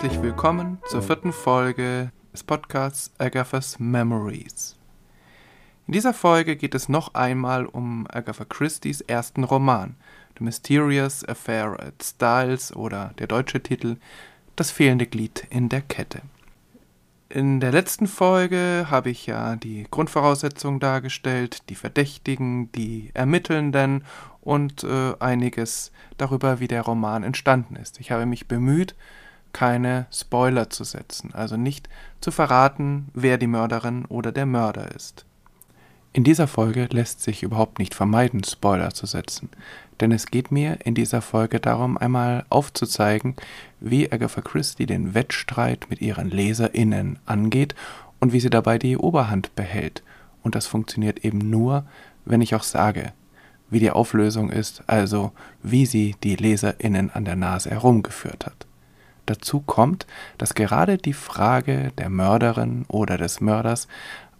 herzlich willkommen zur vierten Folge des Podcasts Agatha's Memories. In dieser Folge geht es noch einmal um Agatha Christie's ersten Roman, The Mysterious Affair at Styles oder der deutsche Titel Das fehlende Glied in der Kette. In der letzten Folge habe ich ja die Grundvoraussetzungen dargestellt, die Verdächtigen, die Ermittelnden und äh, einiges darüber, wie der Roman entstanden ist. Ich habe mich bemüht, keine Spoiler zu setzen, also nicht zu verraten, wer die Mörderin oder der Mörder ist. In dieser Folge lässt sich überhaupt nicht vermeiden, Spoiler zu setzen, denn es geht mir in dieser Folge darum, einmal aufzuzeigen, wie Agatha Christie den Wettstreit mit ihren LeserInnen angeht und wie sie dabei die Oberhand behält. Und das funktioniert eben nur, wenn ich auch sage, wie die Auflösung ist, also wie sie die LeserInnen an der Nase herumgeführt hat. Dazu kommt, dass gerade die Frage der Mörderin oder des Mörders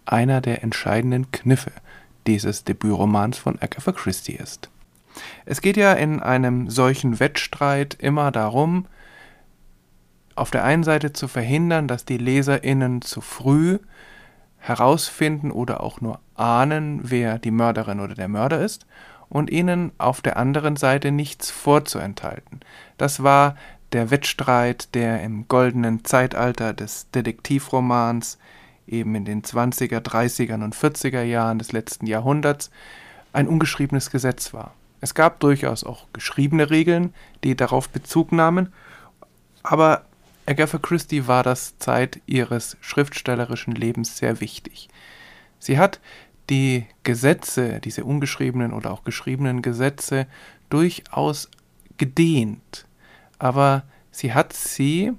einer der entscheidenden Kniffe dieses Debütromans von Agatha Christie ist. Es geht ja in einem solchen Wettstreit immer darum, auf der einen Seite zu verhindern, dass die Leserinnen zu früh herausfinden oder auch nur ahnen, wer die Mörderin oder der Mörder ist, und ihnen auf der anderen Seite nichts vorzuenthalten. Das war der Wettstreit, der im goldenen Zeitalter des Detektivromans eben in den 20er, 30er und 40er Jahren des letzten Jahrhunderts ein ungeschriebenes Gesetz war. Es gab durchaus auch geschriebene Regeln, die darauf Bezug nahmen, aber Agatha Christie war das Zeit ihres schriftstellerischen Lebens sehr wichtig. Sie hat die Gesetze, diese ungeschriebenen oder auch geschriebenen Gesetze, durchaus gedehnt aber sie hat sie,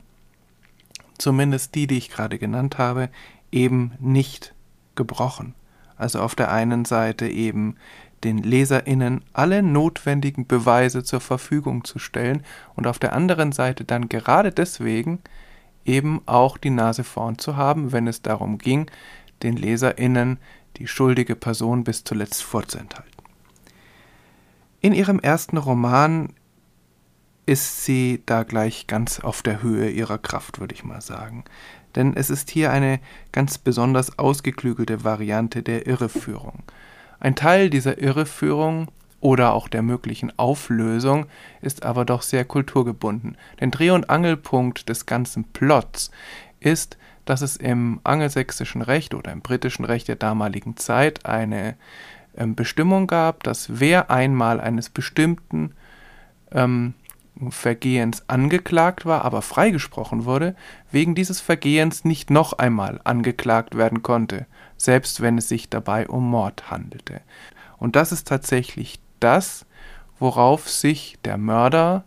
zumindest die, die ich gerade genannt habe, eben nicht gebrochen. Also auf der einen Seite eben den Leserinnen alle notwendigen Beweise zur Verfügung zu stellen und auf der anderen Seite dann gerade deswegen eben auch die Nase vorn zu haben, wenn es darum ging, den Leserinnen die schuldige Person bis zuletzt vorzuenthalten. In ihrem ersten Roman ist sie da gleich ganz auf der Höhe ihrer Kraft, würde ich mal sagen. Denn es ist hier eine ganz besonders ausgeklügelte Variante der Irreführung. Ein Teil dieser Irreführung oder auch der möglichen Auflösung ist aber doch sehr kulturgebunden. Denn Dreh- und Angelpunkt des ganzen Plots ist, dass es im angelsächsischen Recht oder im britischen Recht der damaligen Zeit eine ähm, Bestimmung gab, dass wer einmal eines bestimmten ähm, Vergehens angeklagt war, aber freigesprochen wurde, wegen dieses Vergehens nicht noch einmal angeklagt werden konnte, selbst wenn es sich dabei um Mord handelte. Und das ist tatsächlich das, worauf sich der Mörder,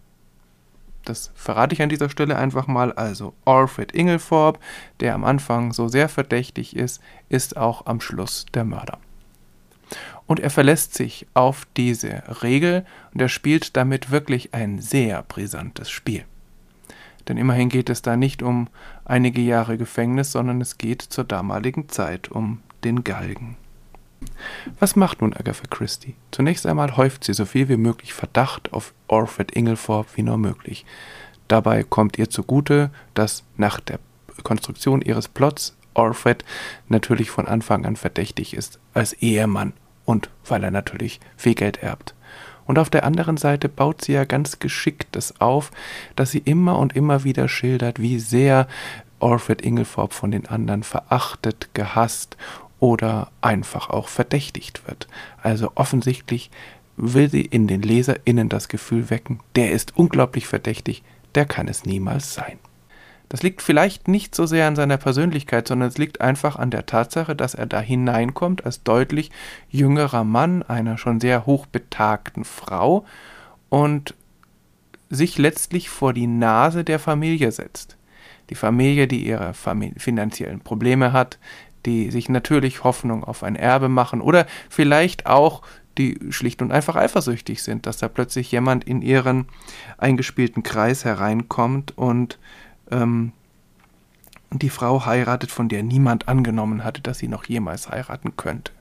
das verrate ich an dieser Stelle einfach mal, also Alfred Inglethorpe, der am Anfang so sehr verdächtig ist, ist auch am Schluss der Mörder und er verlässt sich auf diese Regel und er spielt damit wirklich ein sehr brisantes Spiel. Denn immerhin geht es da nicht um einige Jahre Gefängnis, sondern es geht zur damaligen Zeit um den Galgen. Was macht nun Agatha Christie? Zunächst einmal häuft sie so viel wie möglich Verdacht auf Alfred Inglethorpe wie nur möglich. Dabei kommt ihr zugute, dass nach der Konstruktion ihres Plots Alfred natürlich von Anfang an verdächtig ist als Ehemann und weil er natürlich viel Geld erbt. Und auf der anderen Seite baut sie ja ganz geschickt das auf, dass sie immer und immer wieder schildert, wie sehr Alfred Inglethorpe von den anderen verachtet, gehasst oder einfach auch verdächtigt wird. Also offensichtlich will sie in den LeserInnen das Gefühl wecken, der ist unglaublich verdächtig, der kann es niemals sein. Das liegt vielleicht nicht so sehr an seiner Persönlichkeit, sondern es liegt einfach an der Tatsache, dass er da hineinkommt als deutlich jüngerer Mann einer schon sehr hochbetagten Frau und sich letztlich vor die Nase der Familie setzt. Die Familie, die ihre finanziellen Probleme hat, die sich natürlich Hoffnung auf ein Erbe machen oder vielleicht auch die schlicht und einfach eifersüchtig sind, dass da plötzlich jemand in ihren eingespielten Kreis hereinkommt und ähm, die Frau heiratet, von der niemand angenommen hatte, dass sie noch jemals heiraten könnte.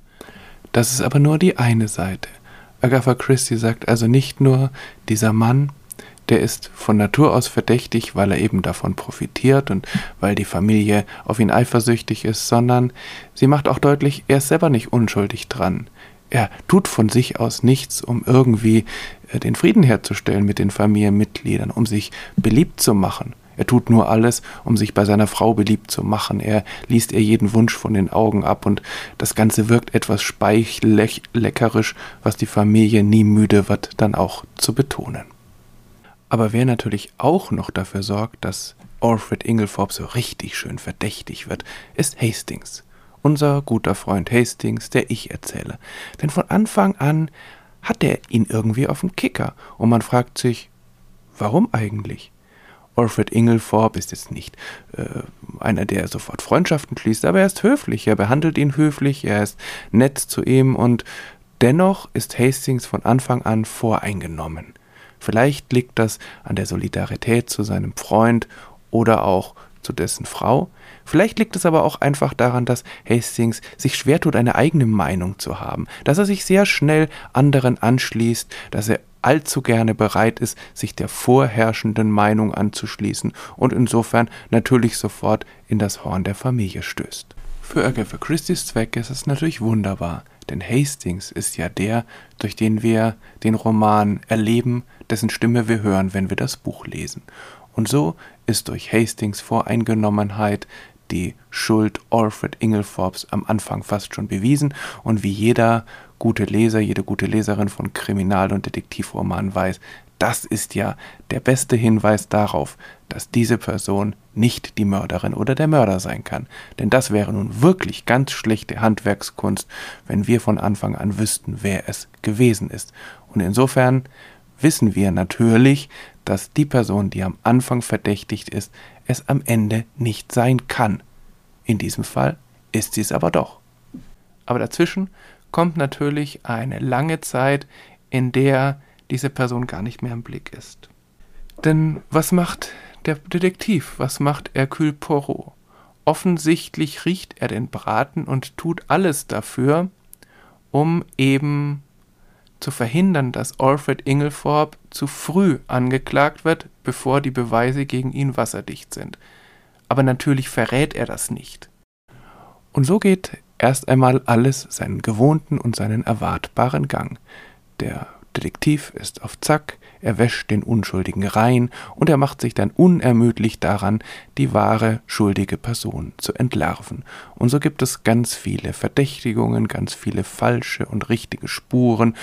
Das ist aber nur die eine Seite. Agatha Christie sagt also nicht nur, dieser Mann, der ist von Natur aus verdächtig, weil er eben davon profitiert und weil die Familie auf ihn eifersüchtig ist, sondern sie macht auch deutlich, er ist selber nicht unschuldig dran. Er tut von sich aus nichts, um irgendwie äh, den Frieden herzustellen mit den Familienmitgliedern, um sich beliebt zu machen. Er tut nur alles, um sich bei seiner Frau beliebt zu machen. Er liest ihr jeden Wunsch von den Augen ab und das Ganze wirkt etwas speichelleckerisch, was die Familie nie müde wird, dann auch zu betonen. Aber wer natürlich auch noch dafür sorgt, dass Alfred Inglethorpe so richtig schön verdächtig wird, ist Hastings. Unser guter Freund Hastings, der ich erzähle. Denn von Anfang an hat er ihn irgendwie auf dem Kicker und man fragt sich, warum eigentlich? Alfred Inglethorpe ist jetzt nicht äh, einer, der sofort Freundschaften schließt, aber er ist höflich, er behandelt ihn höflich, er ist nett zu ihm und dennoch ist Hastings von Anfang an voreingenommen. Vielleicht liegt das an der Solidarität zu seinem Freund oder auch zu dessen Frau. Vielleicht liegt es aber auch einfach daran, dass Hastings sich schwer tut, eine eigene Meinung zu haben, dass er sich sehr schnell anderen anschließt, dass er allzu gerne bereit ist, sich der vorherrschenden Meinung anzuschließen und insofern natürlich sofort in das Horn der Familie stößt. Für Agatha Christie's Zweck ist es natürlich wunderbar, denn Hastings ist ja der, durch den wir den Roman erleben, dessen Stimme wir hören, wenn wir das Buch lesen. Und so ist durch Hastings Voreingenommenheit die Schuld Alfred Inglethorpes am Anfang fast schon bewiesen und wie jeder gute Leser, jede gute Leserin von Kriminal- und Detektivromanen weiß, das ist ja der beste Hinweis darauf, dass diese Person nicht die Mörderin oder der Mörder sein kann. Denn das wäre nun wirklich ganz schlechte Handwerkskunst, wenn wir von Anfang an wüssten, wer es gewesen ist. Und insofern wissen wir natürlich, dass die Person, die am Anfang verdächtigt ist, es am Ende nicht sein kann. In diesem Fall ist sie es aber doch. Aber dazwischen kommt natürlich eine lange Zeit, in der diese Person gar nicht mehr im Blick ist. Denn was macht der Detektiv? Was macht Hercule Poirot? Offensichtlich riecht er den Braten und tut alles dafür, um eben zu verhindern, dass Alfred Inglethorpe zu früh angeklagt wird, bevor die Beweise gegen ihn wasserdicht sind. Aber natürlich verrät er das nicht. Und so geht erst einmal alles seinen gewohnten und seinen erwartbaren Gang. Der Detektiv ist auf Zack, er wäscht den Unschuldigen rein und er macht sich dann unermüdlich daran, die wahre schuldige Person zu entlarven. Und so gibt es ganz viele Verdächtigungen, ganz viele falsche und richtige Spuren,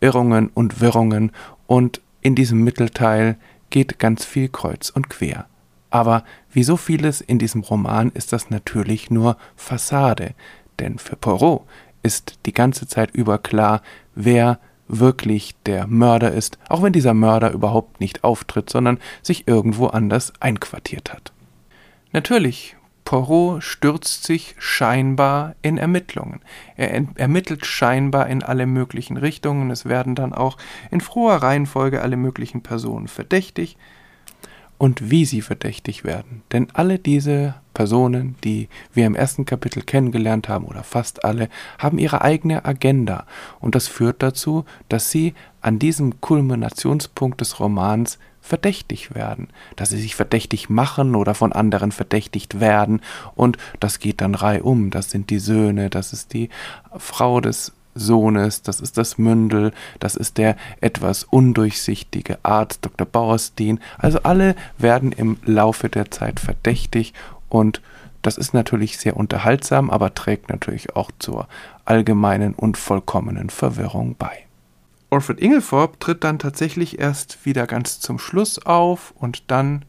Irrungen und Wirrungen und in diesem Mittelteil geht ganz viel kreuz und quer. Aber wie so vieles in diesem Roman ist das natürlich nur Fassade, denn für Poirot ist die ganze Zeit über klar, wer wirklich der Mörder ist, auch wenn dieser Mörder überhaupt nicht auftritt, sondern sich irgendwo anders einquartiert hat. Natürlich, Poirot stürzt sich scheinbar in Ermittlungen. Er ermittelt scheinbar in alle möglichen Richtungen. Es werden dann auch in froher Reihenfolge alle möglichen Personen verdächtig und wie sie verdächtig werden. Denn alle diese Personen, die wir im ersten Kapitel kennengelernt haben, oder fast alle, haben ihre eigene Agenda. Und das führt dazu, dass sie an diesem Kulminationspunkt des Romans verdächtig werden, dass sie sich verdächtig machen oder von anderen verdächtigt werden. Und das geht dann reihum. Das sind die Söhne, das ist die Frau des Sohnes, das ist das Mündel, das ist der etwas undurchsichtige Arzt Dr. Bauerstein. Also alle werden im Laufe der Zeit verdächtig und das ist natürlich sehr unterhaltsam, aber trägt natürlich auch zur allgemeinen und vollkommenen Verwirrung bei. Alfred Inglethorpe tritt dann tatsächlich erst wieder ganz zum Schluss auf und dann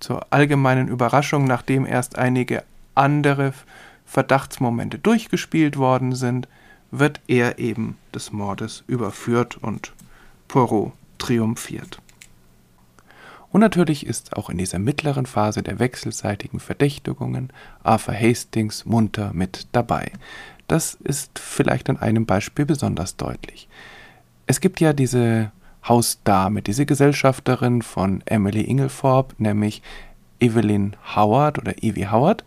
zur allgemeinen Überraschung, nachdem erst einige andere Verdachtsmomente durchgespielt worden sind, wird er eben des Mordes überführt und Poirot triumphiert. Und natürlich ist auch in dieser mittleren Phase der wechselseitigen Verdächtigungen Arthur Hastings munter mit dabei. Das ist vielleicht an einem Beispiel besonders deutlich. Es gibt ja diese Hausdame, diese Gesellschafterin von Emily Inglethorpe, nämlich Evelyn Howard oder Evie Howard,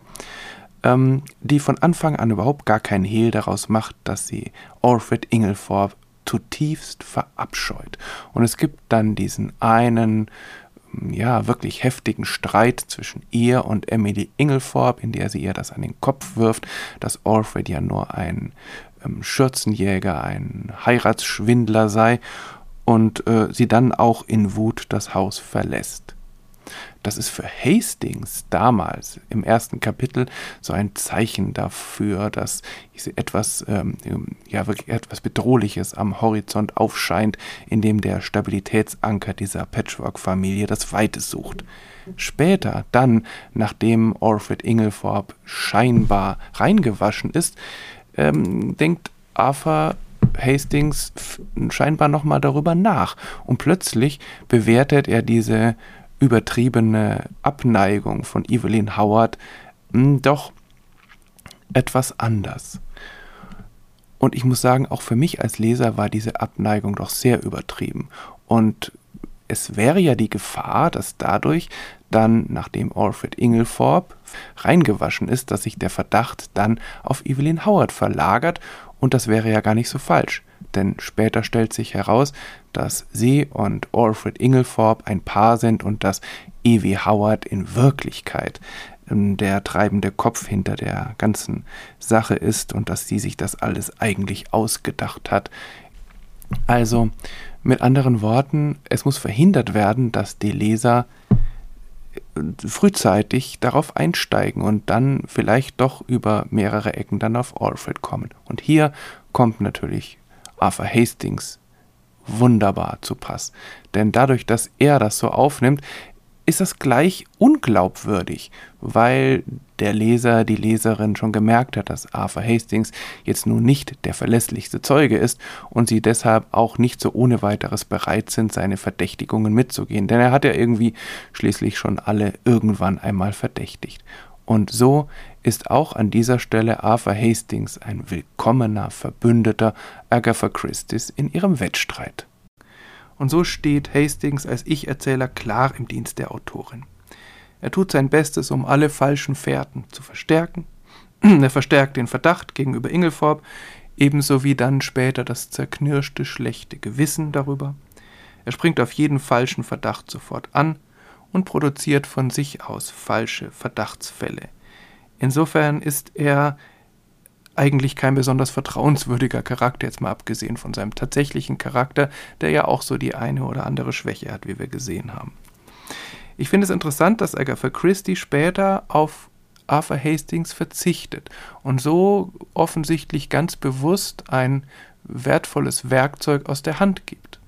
ähm, die von Anfang an überhaupt gar keinen Hehl daraus macht, dass sie Alfred Inglethorpe zutiefst verabscheut. Und es gibt dann diesen einen ja, wirklich heftigen Streit zwischen ihr und Emily Inglethorpe, in der sie ihr das an den Kopf wirft, dass Alfred ja nur ein ähm, Schürzenjäger, ein Heiratsschwindler sei und äh, sie dann auch in Wut das Haus verlässt. Das ist für Hastings damals im ersten Kapitel so ein Zeichen dafür, dass etwas, ähm, ja, wirklich etwas Bedrohliches am Horizont aufscheint, in dem der Stabilitätsanker dieser Patchwork-Familie das Weite sucht. Später, dann, nachdem Alfred Inglethorpe scheinbar reingewaschen ist, ähm, denkt Arthur Hastings scheinbar nochmal darüber nach. Und plötzlich bewertet er diese übertriebene Abneigung von Evelyn Howard hm, doch etwas anders. Und ich muss sagen, auch für mich als Leser war diese Abneigung doch sehr übertrieben. Und es wäre ja die Gefahr, dass dadurch dann, nachdem Alfred Inglethorpe reingewaschen ist, dass sich der Verdacht dann auf Evelyn Howard verlagert. Und das wäre ja gar nicht so falsch denn später stellt sich heraus, dass sie und Alfred Inglethorpe ein Paar sind und dass E.W. Howard in Wirklichkeit ähm, der treibende Kopf hinter der ganzen Sache ist und dass sie sich das alles eigentlich ausgedacht hat. Also mit anderen Worten, es muss verhindert werden, dass die Leser frühzeitig darauf einsteigen und dann vielleicht doch über mehrere Ecken dann auf Alfred kommen. Und hier kommt natürlich Arthur Hastings wunderbar zu Pass. Denn dadurch, dass er das so aufnimmt, ist das gleich unglaubwürdig, weil der Leser, die Leserin schon gemerkt hat, dass Arthur Hastings jetzt nun nicht der verlässlichste Zeuge ist und sie deshalb auch nicht so ohne weiteres bereit sind, seine Verdächtigungen mitzugehen. Denn er hat ja irgendwie schließlich schon alle irgendwann einmal verdächtigt. Und so ist auch an dieser Stelle Arthur Hastings ein willkommener Verbündeter Agatha Christie's in ihrem Wettstreit. Und so steht Hastings als Ich-Erzähler klar im Dienst der Autorin. Er tut sein Bestes, um alle falschen Fährten zu verstärken. er verstärkt den Verdacht gegenüber Ingelforb, ebenso wie dann später das zerknirschte schlechte Gewissen darüber. Er springt auf jeden falschen Verdacht sofort an und produziert von sich aus falsche Verdachtsfälle. Insofern ist er eigentlich kein besonders vertrauenswürdiger Charakter, jetzt mal abgesehen von seinem tatsächlichen Charakter, der ja auch so die eine oder andere Schwäche hat, wie wir gesehen haben. Ich finde es interessant, dass Agatha Christie später auf Arthur Hastings verzichtet und so offensichtlich ganz bewusst ein wertvolles Werkzeug aus der Hand gibt.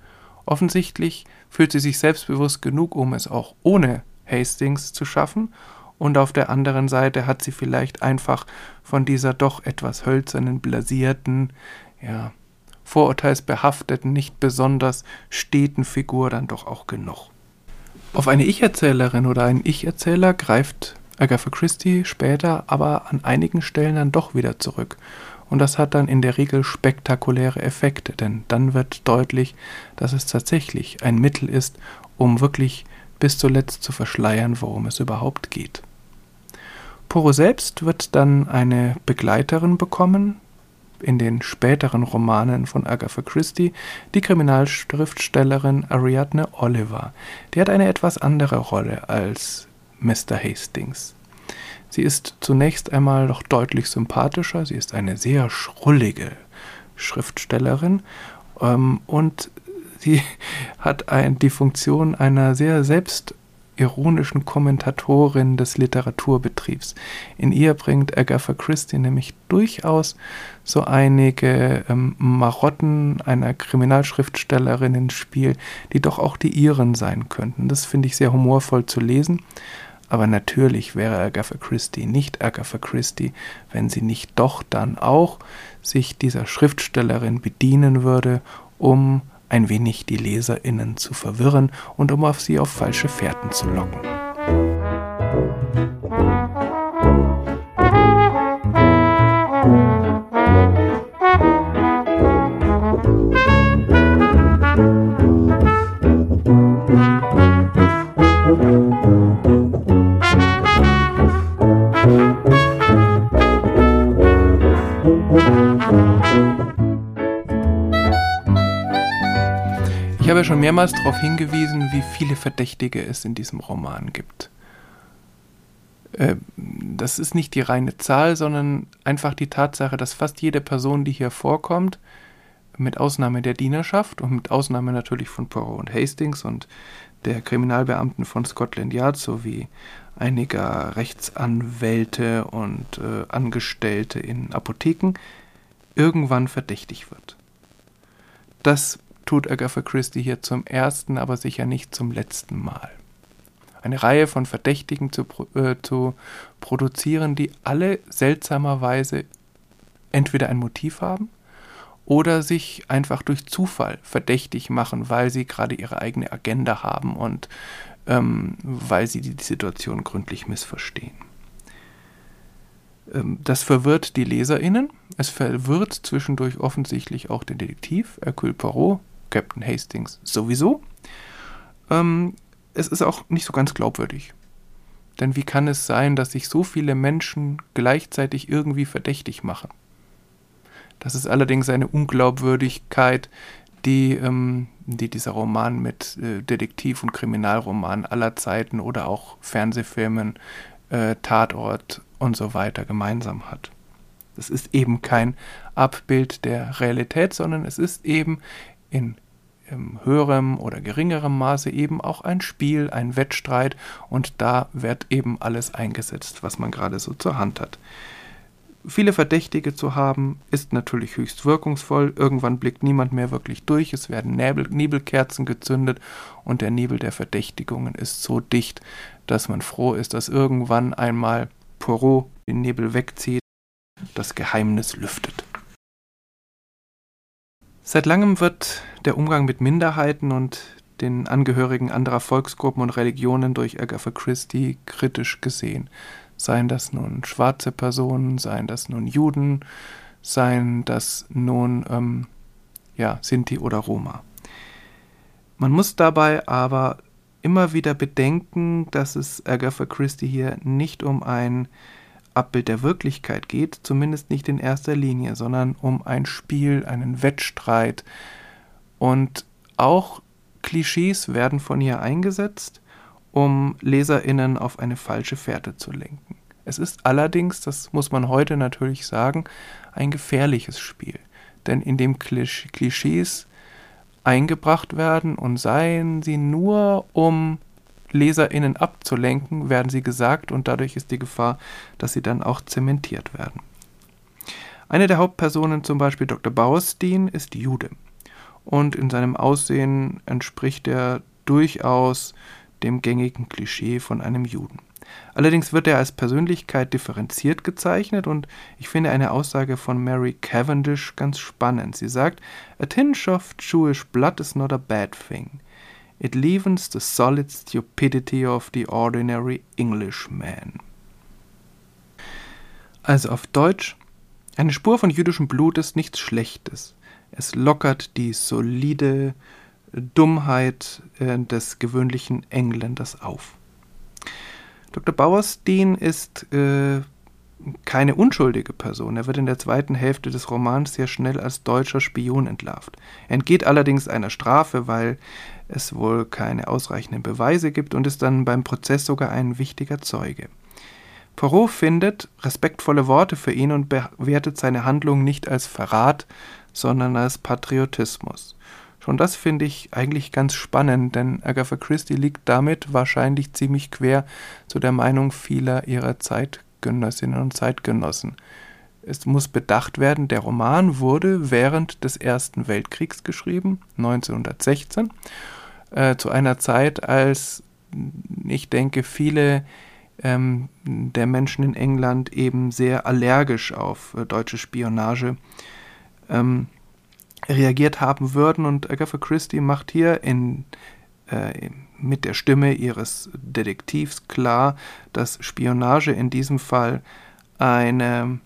Offensichtlich fühlt sie sich selbstbewusst genug, um es auch ohne Hastings zu schaffen, und auf der anderen Seite hat sie vielleicht einfach von dieser doch etwas hölzernen, blasierten, ja, vorurteilsbehafteten, nicht besonders steten Figur dann doch auch genug. Auf eine Ich-Erzählerin oder einen Ich-Erzähler greift Agatha Christie später aber an einigen Stellen dann doch wieder zurück und das hat dann in der Regel spektakuläre Effekte, denn dann wird deutlich, dass es tatsächlich ein Mittel ist, um wirklich bis zuletzt zu verschleiern, worum es überhaupt geht. Poirot selbst wird dann eine Begleiterin bekommen, in den späteren Romanen von Agatha Christie, die Kriminalschriftstellerin Ariadne Oliver. Die hat eine etwas andere Rolle als Mr. Hastings. Sie ist zunächst einmal noch deutlich sympathischer, sie ist eine sehr schrullige Schriftstellerin ähm, und sie hat ein, die Funktion einer sehr selbstironischen Kommentatorin des Literaturbetriebs. In ihr bringt Agatha Christie nämlich durchaus so einige ähm, Marotten einer Kriminalschriftstellerin ins Spiel, die doch auch die ihren sein könnten. Das finde ich sehr humorvoll zu lesen. Aber natürlich wäre Agatha Christie nicht Agatha Christie, wenn sie nicht doch dann auch sich dieser Schriftstellerin bedienen würde, um ein wenig die Leserinnen zu verwirren und um auf sie auf falsche Fährten zu locken. Habe ja schon mehrmals darauf hingewiesen, wie viele Verdächtige es in diesem Roman gibt. Äh, das ist nicht die reine Zahl, sondern einfach die Tatsache, dass fast jede Person, die hier vorkommt, mit Ausnahme der Dienerschaft und mit Ausnahme natürlich von Poirot und Hastings und der Kriminalbeamten von Scotland Yard sowie einiger Rechtsanwälte und äh, Angestellte in Apotheken irgendwann verdächtig wird. Das tut Agatha Christie hier zum ersten, aber sicher nicht zum letzten Mal. Eine Reihe von Verdächtigen zu, äh, zu produzieren, die alle seltsamerweise entweder ein Motiv haben oder sich einfach durch Zufall verdächtig machen, weil sie gerade ihre eigene Agenda haben und ähm, weil sie die Situation gründlich missverstehen. Ähm, das verwirrt die LeserInnen. Es verwirrt zwischendurch offensichtlich auch den Detektiv, Hercule Poirot, Captain Hastings sowieso. Ähm, es ist auch nicht so ganz glaubwürdig. Denn wie kann es sein, dass sich so viele Menschen gleichzeitig irgendwie verdächtig machen? Das ist allerdings eine Unglaubwürdigkeit, die, ähm, die dieser Roman mit äh, Detektiv- und Kriminalroman aller Zeiten oder auch Fernsehfilmen, äh, Tatort und so weiter gemeinsam hat. Es ist eben kein Abbild der Realität, sondern es ist eben in in höherem oder geringerem Maße eben auch ein Spiel, ein Wettstreit und da wird eben alles eingesetzt, was man gerade so zur Hand hat. Viele Verdächtige zu haben, ist natürlich höchst wirkungsvoll. Irgendwann blickt niemand mehr wirklich durch. Es werden Nebel, Nebelkerzen gezündet und der Nebel der Verdächtigungen ist so dicht, dass man froh ist, dass irgendwann einmal Poirot den Nebel wegzieht, das Geheimnis lüftet. Seit langem wird der Umgang mit Minderheiten und den Angehörigen anderer Volksgruppen und Religionen durch Agatha Christie kritisch gesehen seien das nun schwarze Personen, seien das nun Juden, seien das nun ähm, ja, Sinti oder Roma. Man muss dabei aber immer wieder bedenken, dass es Agatha Christie hier nicht um ein Abbild der Wirklichkeit geht, zumindest nicht in erster Linie, sondern um ein Spiel, einen Wettstreit. Und auch Klischees werden von ihr eingesetzt, um Leserinnen auf eine falsche Fährte zu lenken. Es ist allerdings, das muss man heute natürlich sagen, ein gefährliches Spiel, denn in dem Klischees eingebracht werden und seien sie nur um Leserinnen abzulenken, werden sie gesagt und dadurch ist die Gefahr, dass sie dann auch zementiert werden. Eine der Hauptpersonen, zum Beispiel Dr. Bauerstein, ist Jude und in seinem Aussehen entspricht er durchaus dem gängigen Klischee von einem Juden. Allerdings wird er als Persönlichkeit differenziert gezeichnet und ich finde eine Aussage von Mary Cavendish ganz spannend. Sie sagt, A tinge of Jewish blood is not a bad thing. It leavens the solid stupidity of the ordinary Englishman. Also auf Deutsch, eine Spur von jüdischem Blut ist nichts Schlechtes. Es lockert die solide Dummheit äh, des gewöhnlichen Engländers auf. Dr. Bauerstein ist äh, keine unschuldige Person. Er wird in der zweiten Hälfte des Romans sehr schnell als deutscher Spion entlarvt. Er entgeht allerdings einer Strafe, weil es wohl keine ausreichenden Beweise gibt und ist dann beim Prozess sogar ein wichtiger Zeuge. Poirot findet respektvolle Worte für ihn und bewertet seine Handlung nicht als Verrat, sondern als Patriotismus. Schon das finde ich eigentlich ganz spannend, denn Agatha Christie liegt damit wahrscheinlich ziemlich quer zu der Meinung vieler ihrer Zeitgenössinnen und Zeitgenossen. Es muss bedacht werden, der Roman wurde während des Ersten Weltkriegs geschrieben, 1916, äh, zu einer Zeit, als ich denke, viele ähm, der Menschen in England eben sehr allergisch auf äh, deutsche Spionage ähm, reagiert haben würden. Und Agatha Christie macht hier in, äh, mit der Stimme ihres Detektivs klar, dass Spionage in diesem Fall eine,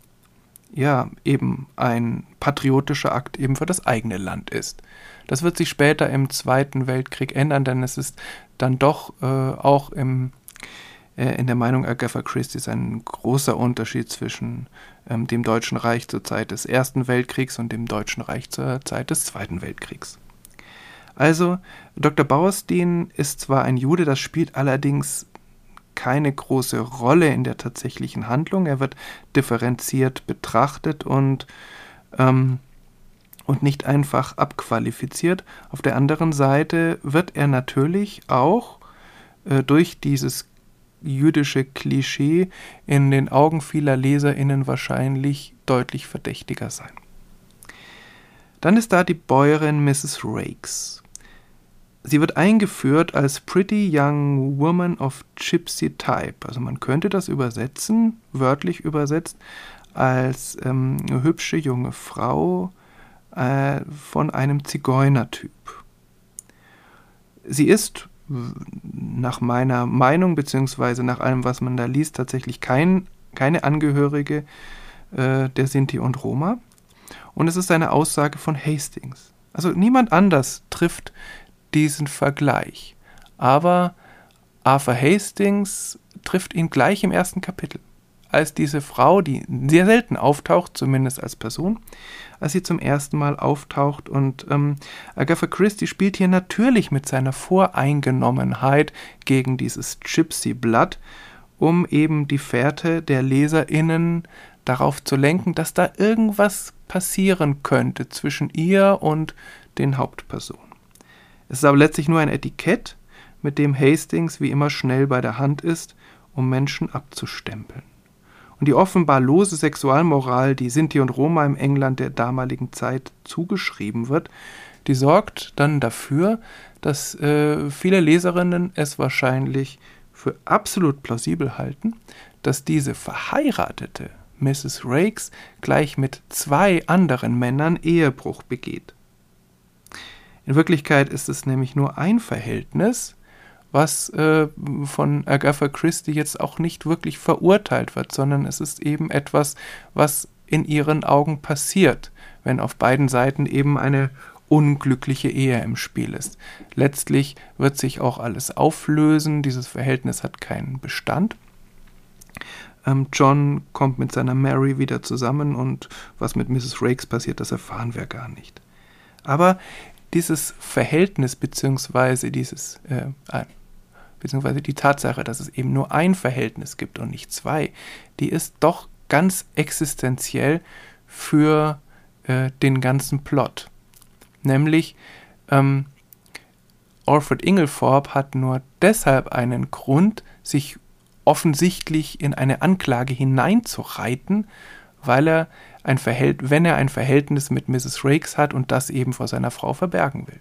ja, eben ein patriotischer Akt eben für das eigene Land ist. Das wird sich später im Zweiten Weltkrieg ändern, denn es ist dann doch äh, auch im äh, in der Meinung Agatha Christie ist ein großer Unterschied zwischen ähm, dem Deutschen Reich zur Zeit des Ersten Weltkriegs und dem Deutschen Reich zur Zeit des Zweiten Weltkriegs. Also, Dr. Bauerstein ist zwar ein Jude, das spielt allerdings keine große Rolle in der tatsächlichen Handlung. Er wird differenziert betrachtet und, ähm, und nicht einfach abqualifiziert. Auf der anderen Seite wird er natürlich auch äh, durch dieses jüdische Klischee in den Augen vieler Leserinnen wahrscheinlich deutlich verdächtiger sein. Dann ist da die Bäuerin Mrs. Rakes. Sie wird eingeführt als Pretty Young Woman of Gypsy Type. Also man könnte das übersetzen, wörtlich übersetzt, als ähm, hübsche junge Frau äh, von einem Zigeunertyp. Sie ist nach meiner Meinung, beziehungsweise nach allem, was man da liest, tatsächlich kein, keine Angehörige äh, der Sinti und Roma. Und es ist eine Aussage von Hastings. Also niemand anders trifft diesen Vergleich. Aber Arthur Hastings trifft ihn gleich im ersten Kapitel. Als diese Frau, die sehr selten auftaucht, zumindest als Person, als sie zum ersten Mal auftaucht. Und ähm, Agatha Christie spielt hier natürlich mit seiner Voreingenommenheit gegen dieses Gypsy-Blatt, um eben die Fährte der LeserInnen darauf zu lenken, dass da irgendwas passieren könnte zwischen ihr und den Hauptpersonen. Es ist aber letztlich nur ein Etikett, mit dem Hastings wie immer schnell bei der Hand ist, um Menschen abzustempeln. Und die offenbar lose Sexualmoral, die Sinti und Roma im England der damaligen Zeit zugeschrieben wird, die sorgt dann dafür, dass äh, viele Leserinnen es wahrscheinlich für absolut plausibel halten, dass diese verheiratete Mrs. Rakes gleich mit zwei anderen Männern Ehebruch begeht. In Wirklichkeit ist es nämlich nur ein Verhältnis, was äh, von Agatha Christie jetzt auch nicht wirklich verurteilt wird, sondern es ist eben etwas, was in ihren Augen passiert, wenn auf beiden Seiten eben eine unglückliche Ehe im Spiel ist. Letztlich wird sich auch alles auflösen, dieses Verhältnis hat keinen Bestand. Ähm, John kommt mit seiner Mary wieder zusammen und was mit Mrs. Rakes passiert, das erfahren wir gar nicht. Aber dieses Verhältnis beziehungsweise dieses äh, beziehungsweise die Tatsache, dass es eben nur ein Verhältnis gibt und nicht zwei, die ist doch ganz existenziell für äh, den ganzen Plot. Nämlich ähm, Alfred Inglethorpe hat nur deshalb einen Grund, sich offensichtlich in eine Anklage hineinzureiten, weil er ein Verhält wenn er ein Verhältnis mit Mrs. Rakes hat und das eben vor seiner Frau verbergen will.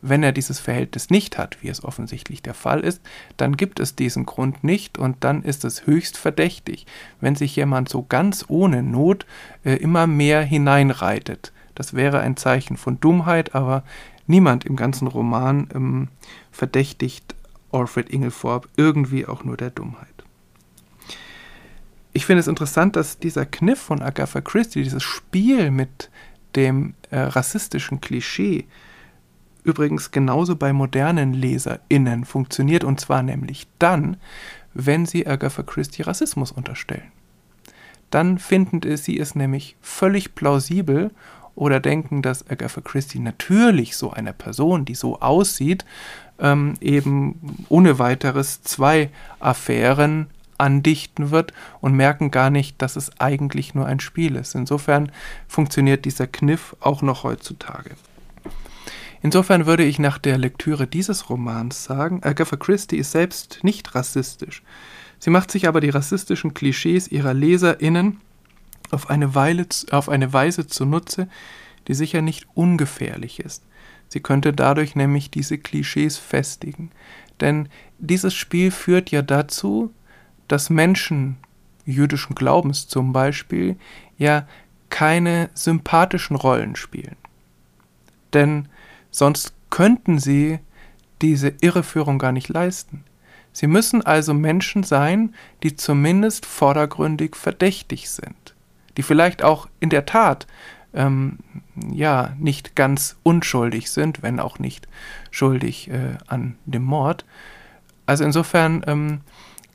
Wenn er dieses Verhältnis nicht hat, wie es offensichtlich der Fall ist, dann gibt es diesen Grund nicht und dann ist es höchst verdächtig, wenn sich jemand so ganz ohne Not äh, immer mehr hineinreitet. Das wäre ein Zeichen von Dummheit, aber niemand im ganzen Roman ähm, verdächtigt Alfred Inglethorpe irgendwie auch nur der Dummheit. Ich finde es interessant, dass dieser Kniff von Agatha Christie, dieses Spiel mit dem äh, rassistischen Klischee, übrigens genauso bei modernen LeserInnen funktioniert, und zwar nämlich dann, wenn sie Agatha Christie Rassismus unterstellen. Dann finden sie es nämlich völlig plausibel oder denken, dass Agatha Christie natürlich so einer Person, die so aussieht, ähm, eben ohne weiteres zwei Affären andichten wird und merken gar nicht, dass es eigentlich nur ein Spiel ist. Insofern funktioniert dieser Kniff auch noch heutzutage. Insofern würde ich nach der Lektüre dieses Romans sagen, Agatha Christie ist selbst nicht rassistisch. Sie macht sich aber die rassistischen Klischees ihrer LeserInnen auf eine, Weile, auf eine Weise zunutze, die sicher nicht ungefährlich ist. Sie könnte dadurch nämlich diese Klischees festigen. Denn dieses Spiel führt ja dazu, dass Menschen jüdischen Glaubens zum Beispiel ja keine sympathischen Rollen spielen. Denn sonst könnten sie diese Irreführung gar nicht leisten. Sie müssen also Menschen sein, die zumindest vordergründig verdächtig sind, die vielleicht auch in der Tat ähm, ja nicht ganz unschuldig sind, wenn auch nicht schuldig äh, an dem Mord. Also insofern ähm,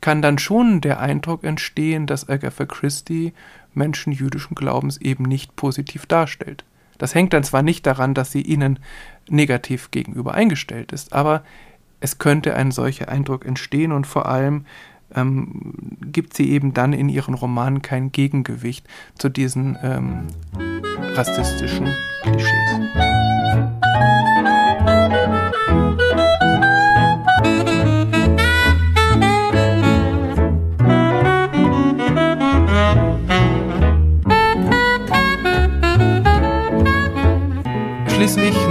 kann dann schon der Eindruck entstehen, dass Agatha Christie Menschen jüdischen Glaubens eben nicht positiv darstellt. Das hängt dann zwar nicht daran, dass sie ihnen negativ gegenüber eingestellt ist, aber es könnte ein solcher Eindruck entstehen und vor allem ähm, gibt sie eben dann in ihren Romanen kein Gegengewicht zu diesen ähm, rassistischen Klischees.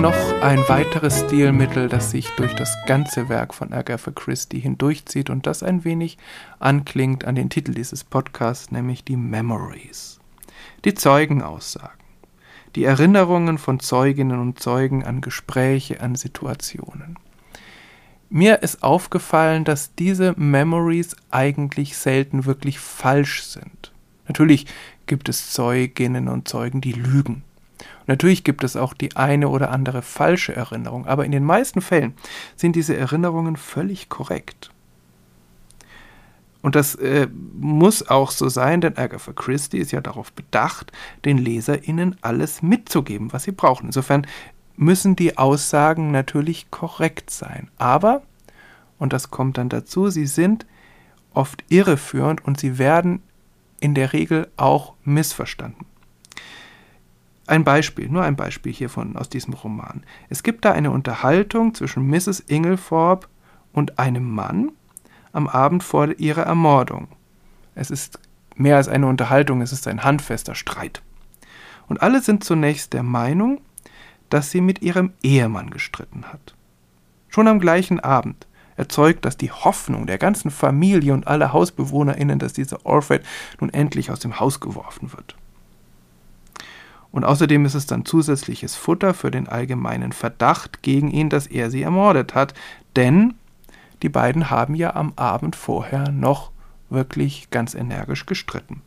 Noch ein weiteres Stilmittel, das sich durch das ganze Werk von Agatha Christie hindurchzieht und das ein wenig anklingt an den Titel dieses Podcasts, nämlich die Memories. Die Zeugenaussagen. Die Erinnerungen von Zeuginnen und Zeugen an Gespräche, an Situationen. Mir ist aufgefallen, dass diese Memories eigentlich selten wirklich falsch sind. Natürlich gibt es Zeuginnen und Zeugen, die lügen. Natürlich gibt es auch die eine oder andere falsche Erinnerung, aber in den meisten Fällen sind diese Erinnerungen völlig korrekt. Und das äh, muss auch so sein, denn Agatha Christie ist ja darauf bedacht, den LeserInnen alles mitzugeben, was sie brauchen. Insofern müssen die Aussagen natürlich korrekt sein. Aber, und das kommt dann dazu, sie sind oft irreführend und sie werden in der Regel auch missverstanden. Ein Beispiel, nur ein Beispiel hiervon aus diesem Roman. Es gibt da eine Unterhaltung zwischen Mrs. Inglethorpe und einem Mann am Abend vor ihrer Ermordung. Es ist mehr als eine Unterhaltung, es ist ein handfester Streit. Und alle sind zunächst der Meinung, dass sie mit ihrem Ehemann gestritten hat. Schon am gleichen Abend erzeugt das die Hoffnung der ganzen Familie und aller HausbewohnerInnen, dass dieser Alfred nun endlich aus dem Haus geworfen wird. Und außerdem ist es dann zusätzliches Futter für den allgemeinen Verdacht gegen ihn, dass er sie ermordet hat. Denn die beiden haben ja am Abend vorher noch wirklich ganz energisch gestritten.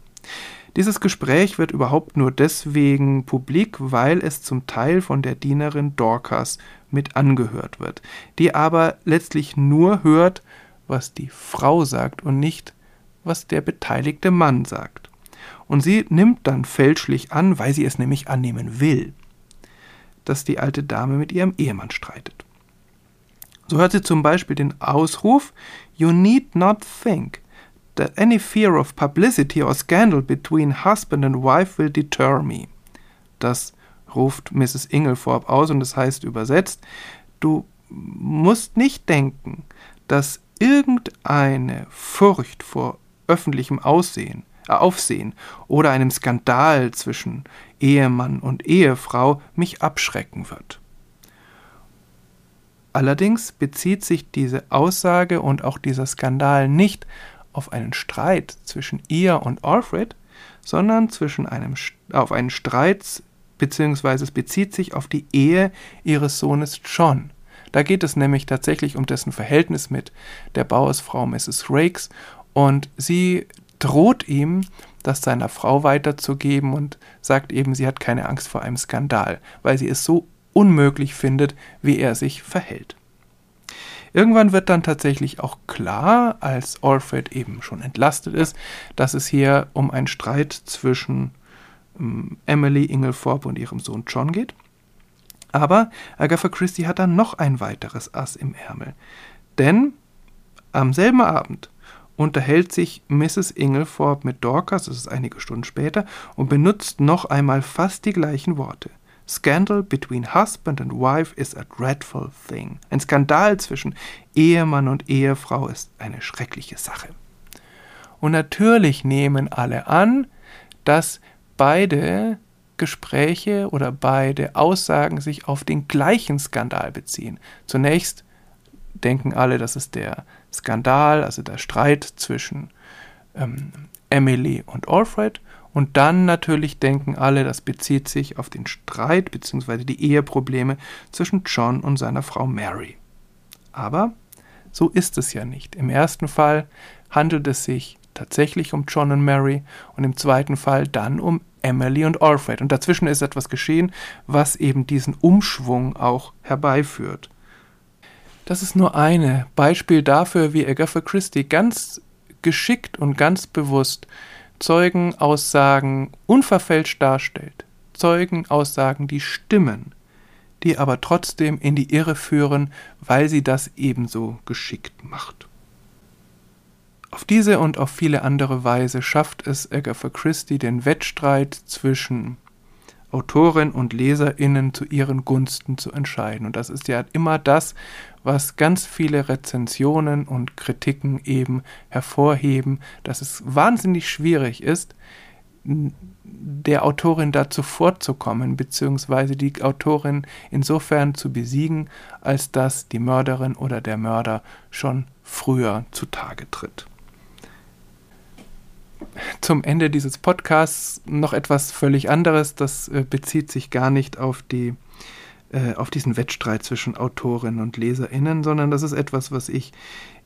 Dieses Gespräch wird überhaupt nur deswegen publik, weil es zum Teil von der Dienerin Dorcas mit angehört wird, die aber letztlich nur hört, was die Frau sagt und nicht, was der beteiligte Mann sagt und sie nimmt dann fälschlich an, weil sie es nämlich annehmen will, dass die alte Dame mit ihrem Ehemann streitet. So hört sie zum Beispiel den Ausruf You need not think that any fear of publicity or scandal between husband and wife will deter me. Das ruft Mrs. Inglethorpe aus und das heißt übersetzt, du musst nicht denken, dass irgendeine Furcht vor öffentlichem Aussehen Aufsehen oder einem Skandal zwischen Ehemann und Ehefrau mich abschrecken wird. Allerdings bezieht sich diese Aussage und auch dieser Skandal nicht auf einen Streit zwischen ihr und Alfred, sondern zwischen einem, auf einen Streit, beziehungsweise es bezieht sich auf die Ehe ihres Sohnes John. Da geht es nämlich tatsächlich um dessen Verhältnis mit der Bauersfrau Mrs. Rakes und sie droht ihm, das seiner Frau weiterzugeben und sagt eben, sie hat keine Angst vor einem Skandal, weil sie es so unmöglich findet, wie er sich verhält. Irgendwann wird dann tatsächlich auch klar, als Alfred eben schon entlastet ist, dass es hier um einen Streit zwischen ähm, Emily Inglethorpe und ihrem Sohn John geht. Aber Agatha Christie hat dann noch ein weiteres Ass im Ärmel. Denn am selben Abend unterhält sich Mrs. Inglethorpe mit Dorcas, das ist einige Stunden später, und benutzt noch einmal fast die gleichen Worte. Scandal between husband and wife is a dreadful thing. Ein Skandal zwischen Ehemann und Ehefrau ist eine schreckliche Sache. Und natürlich nehmen alle an, dass beide Gespräche oder beide Aussagen sich auf den gleichen Skandal beziehen. Zunächst denken alle, dass es der Skandal, also der Streit zwischen ähm, Emily und Alfred. Und dann natürlich denken alle, das bezieht sich auf den Streit bzw. die Eheprobleme zwischen John und seiner Frau Mary. Aber so ist es ja nicht. Im ersten Fall handelt es sich tatsächlich um John und Mary und im zweiten Fall dann um Emily und Alfred. Und dazwischen ist etwas geschehen, was eben diesen Umschwung auch herbeiführt. Das ist nur ein Beispiel dafür, wie Agatha Christie ganz geschickt und ganz bewusst Zeugenaussagen unverfälscht darstellt. Zeugenaussagen, die stimmen, die aber trotzdem in die Irre führen, weil sie das ebenso geschickt macht. Auf diese und auf viele andere Weise schafft es Agatha Christie den Wettstreit zwischen Autoren und LeserInnen zu ihren Gunsten zu entscheiden. Und das ist ja immer das, was ganz viele Rezensionen und Kritiken eben hervorheben, dass es wahnsinnig schwierig ist, der Autorin dazu vorzukommen, beziehungsweise die Autorin insofern zu besiegen, als dass die Mörderin oder der Mörder schon früher zutage tritt zum Ende dieses Podcasts noch etwas völlig anderes. Das äh, bezieht sich gar nicht auf die äh, auf diesen Wettstreit zwischen Autorinnen und LeserInnen, sondern das ist etwas, was ich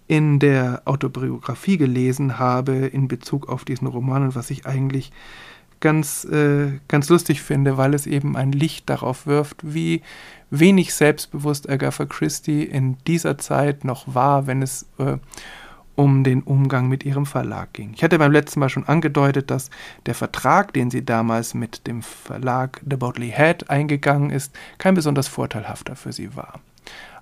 in der Autobiografie gelesen habe in Bezug auf diesen Roman und was ich eigentlich ganz, äh, ganz lustig finde, weil es eben ein Licht darauf wirft, wie wenig selbstbewusst Agatha Christie in dieser Zeit noch war, wenn es äh, um den Umgang mit ihrem Verlag ging. Ich hatte beim letzten Mal schon angedeutet, dass der Vertrag, den sie damals mit dem Verlag The Bodley Head eingegangen ist, kein besonders vorteilhafter für sie war.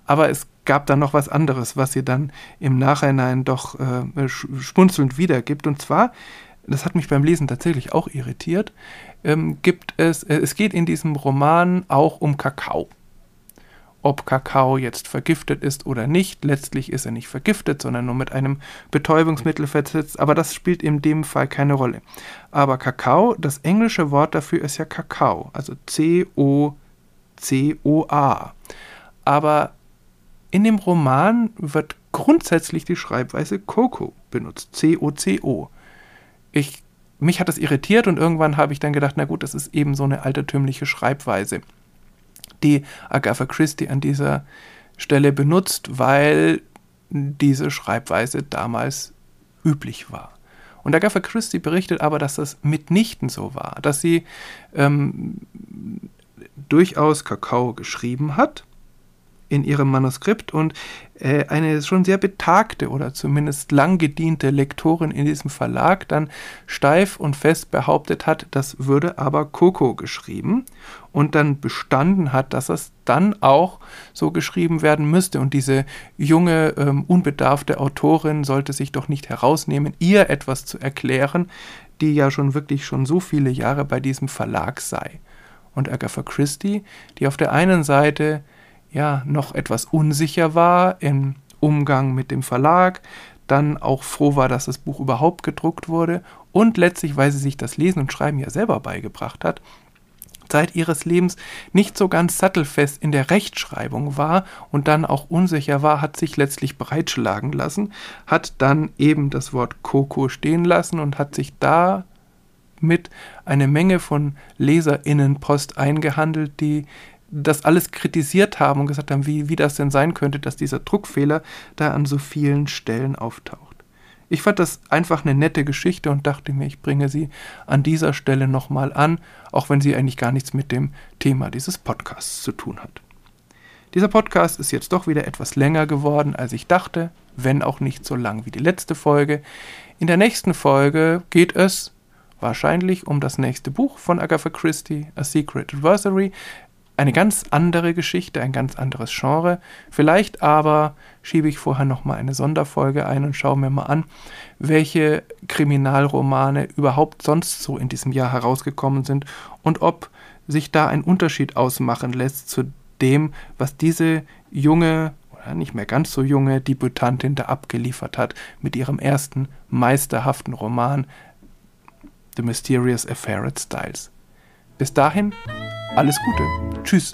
Aber es gab dann noch was anderes, was sie dann im Nachhinein doch äh, schmunzelnd wiedergibt. Und zwar, das hat mich beim Lesen tatsächlich auch irritiert, ähm, gibt es, äh, es geht in diesem Roman auch um Kakao ob Kakao jetzt vergiftet ist oder nicht. Letztlich ist er nicht vergiftet, sondern nur mit einem Betäubungsmittel versetzt, aber das spielt in dem Fall keine Rolle. Aber Kakao, das englische Wort dafür ist ja Kakao, also C-O-C-O-A. Aber in dem Roman wird grundsätzlich die Schreibweise Coco benutzt, C-O-C-O. Ich, mich hat das irritiert und irgendwann habe ich dann gedacht, na gut, das ist eben so eine altertümliche Schreibweise die Agatha Christie an dieser Stelle benutzt, weil diese Schreibweise damals üblich war. Und Agatha Christie berichtet aber, dass das mitnichten so war, dass sie ähm, durchaus Kakao geschrieben hat in ihrem Manuskript und äh, eine schon sehr betagte oder zumindest lang gediente Lektorin in diesem Verlag dann steif und fest behauptet hat, das würde aber Coco geschrieben und dann bestanden hat, dass es dann auch so geschrieben werden müsste und diese junge, ähm, unbedarfte Autorin sollte sich doch nicht herausnehmen, ihr etwas zu erklären, die ja schon wirklich schon so viele Jahre bei diesem Verlag sei. Und Agatha Christie, die auf der einen Seite ja noch etwas unsicher war im Umgang mit dem Verlag, dann auch froh war, dass das Buch überhaupt gedruckt wurde und letztlich, weil sie sich das Lesen und Schreiben ja selber beigebracht hat, Zeit ihres Lebens nicht so ganz sattelfest in der Rechtschreibung war und dann auch unsicher war, hat sich letztlich breitschlagen lassen, hat dann eben das Wort Coco stehen lassen und hat sich da mit eine Menge von LeserInnenpost eingehandelt, die das alles kritisiert haben und gesagt haben, wie, wie das denn sein könnte, dass dieser Druckfehler da an so vielen Stellen auftaucht. Ich fand das einfach eine nette Geschichte und dachte mir, ich bringe sie an dieser Stelle nochmal an, auch wenn sie eigentlich gar nichts mit dem Thema dieses Podcasts zu tun hat. Dieser Podcast ist jetzt doch wieder etwas länger geworden, als ich dachte, wenn auch nicht so lang wie die letzte Folge. In der nächsten Folge geht es wahrscheinlich um das nächste Buch von Agatha Christie, A Secret Adversary eine ganz andere Geschichte, ein ganz anderes Genre. Vielleicht aber schiebe ich vorher noch mal eine Sonderfolge ein und schaue mir mal an, welche Kriminalromane überhaupt sonst so in diesem Jahr herausgekommen sind und ob sich da ein Unterschied ausmachen lässt zu dem, was diese junge oder nicht mehr ganz so junge Debütantin da abgeliefert hat mit ihrem ersten meisterhaften Roman The Mysterious Affair at Styles. Bis dahin, alles Gute. Tschüss.